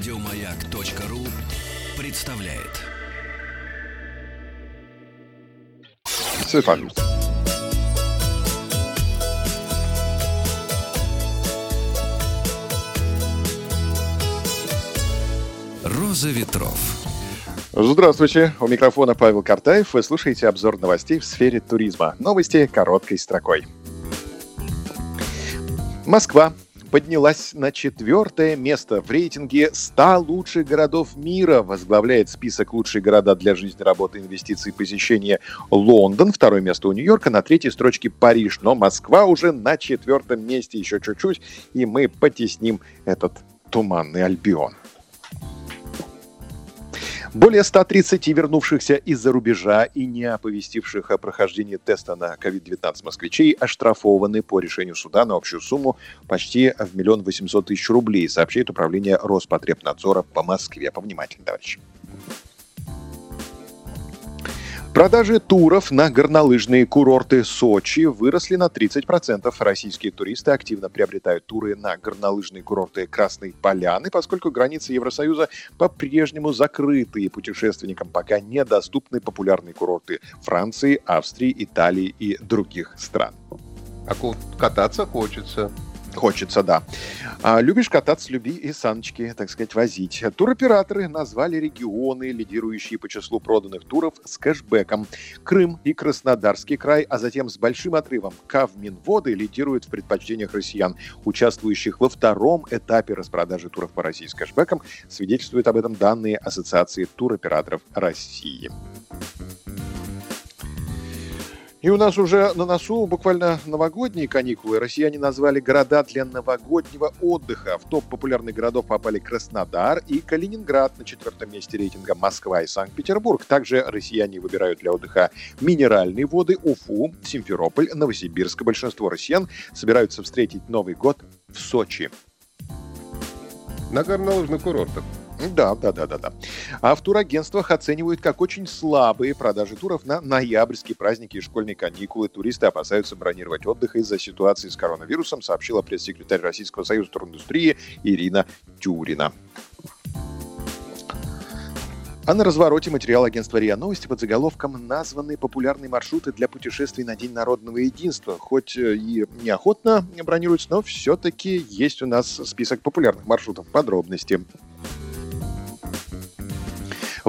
Радиомаяк.ру представляет. Светлана. Роза ветров. Здравствуйте, у микрофона Павел Картаев. Вы слушаете обзор новостей в сфере туризма. Новости короткой строкой. Москва поднялась на четвертое место в рейтинге 100 лучших городов мира. Возглавляет список лучшие города для жизни, работы, инвестиций, посещения Лондон. Второе место у Нью-Йорка. На третьей строчке Париж. Но Москва уже на четвертом месте еще чуть-чуть. И мы потесним этот туманный Альбион. Более 130 вернувшихся из-за рубежа и не оповестивших о прохождении теста на COVID-19 москвичей оштрафованы по решению суда на общую сумму почти в миллион восемьсот тысяч рублей, сообщает управление Роспотребнадзора по Москве. Повнимательнее, товарищи. Продажи туров на горнолыжные курорты Сочи выросли на 30%. Российские туристы активно приобретают туры на горнолыжные курорты Красной Поляны, поскольку границы Евросоюза по-прежнему закрыты, и путешественникам пока недоступны популярные курорты Франции, Австрии, Италии и других стран. А кататься хочется. Хочется, да. А, любишь кататься, люби и саночки, так сказать, возить. Туроператоры назвали регионы, лидирующие по числу проданных туров, с кэшбэком. Крым и Краснодарский край, а затем с большим отрывом Кавминводы лидируют в предпочтениях россиян, участвующих во втором этапе распродажи туров по России с кэшбэком. Свидетельствуют об этом данные Ассоциации туроператоров России. И у нас уже на носу буквально новогодние каникулы. Россияне назвали города для новогоднего отдыха. В топ популярных городов попали Краснодар и Калининград на четвертом месте рейтинга Москва и Санкт-Петербург. Также россияне выбирают для отдыха минеральные воды Уфу, Симферополь, Новосибирск. Большинство россиян собираются встретить Новый год в Сочи. На горнолыжных курортах. Да, да, да, да, да. А в турагентствах оценивают как очень слабые продажи туров на ноябрьские праздники и школьные каникулы. Туристы опасаются бронировать отдых из-за ситуации с коронавирусом, сообщила пресс-секретарь Российского союза туриндустрии Ирина Тюрина. А на развороте материал агентства РИА Новости под заголовком названы популярные маршруты для путешествий на День народного единства. Хоть э, и неохотно бронируются, но все-таки есть у нас список популярных маршрутов. Подробности.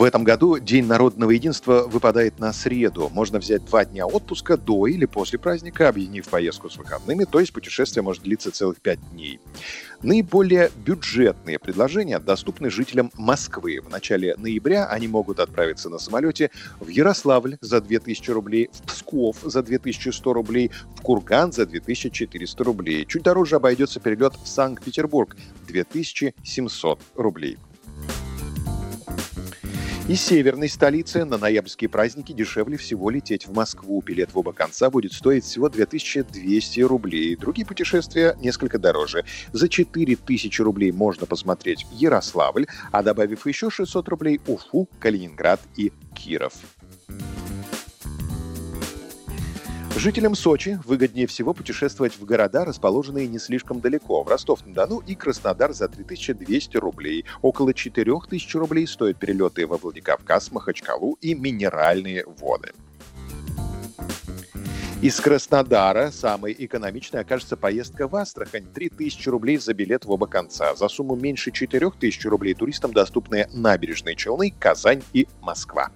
В этом году День народного единства выпадает на среду. Можно взять два дня отпуска до или после праздника, объединив поездку с выходными, то есть путешествие может длиться целых пять дней. Наиболее бюджетные предложения доступны жителям Москвы. В начале ноября они могут отправиться на самолете в Ярославль за 2000 рублей, в Псков за 2100 рублей, в Курган за 2400 рублей. Чуть дороже обойдется перелет в Санкт-Петербург – 2700 рублей. Из северной столицы на ноябрьские праздники дешевле всего лететь в Москву. Билет в оба конца будет стоить всего 2200 рублей. Другие путешествия несколько дороже. За 4000 рублей можно посмотреть Ярославль, а добавив еще 600 рублей Уфу, Калининград и Киров. Жителям Сочи выгоднее всего путешествовать в города, расположенные не слишком далеко. В Ростов-на-Дону и Краснодар за 3200 рублей. Около 4000 рублей стоят перелеты во Владикавказ, Махачкалу и минеральные воды. Из Краснодара самой экономичной окажется поездка в Астрахань. 3000 рублей за билет в оба конца. За сумму меньше 4000 рублей туристам доступны набережные Челны, Казань и Москва.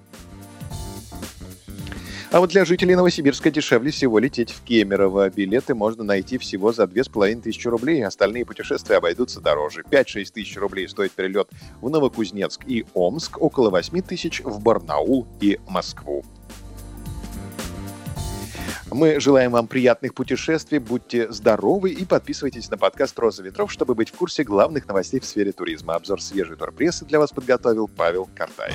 А вот для жителей Новосибирска дешевле всего лететь в Кемерово. Билеты можно найти всего за 2500 рублей. Остальные путешествия обойдутся дороже. 5-6 тысяч рублей стоит перелет в Новокузнецк и Омск, около 8 тысяч в Барнаул и Москву. Мы желаем вам приятных путешествий, будьте здоровы и подписывайтесь на подкаст «Роза ветров», чтобы быть в курсе главных новостей в сфере туризма. Обзор свежей турпрессы для вас подготовил Павел Картай.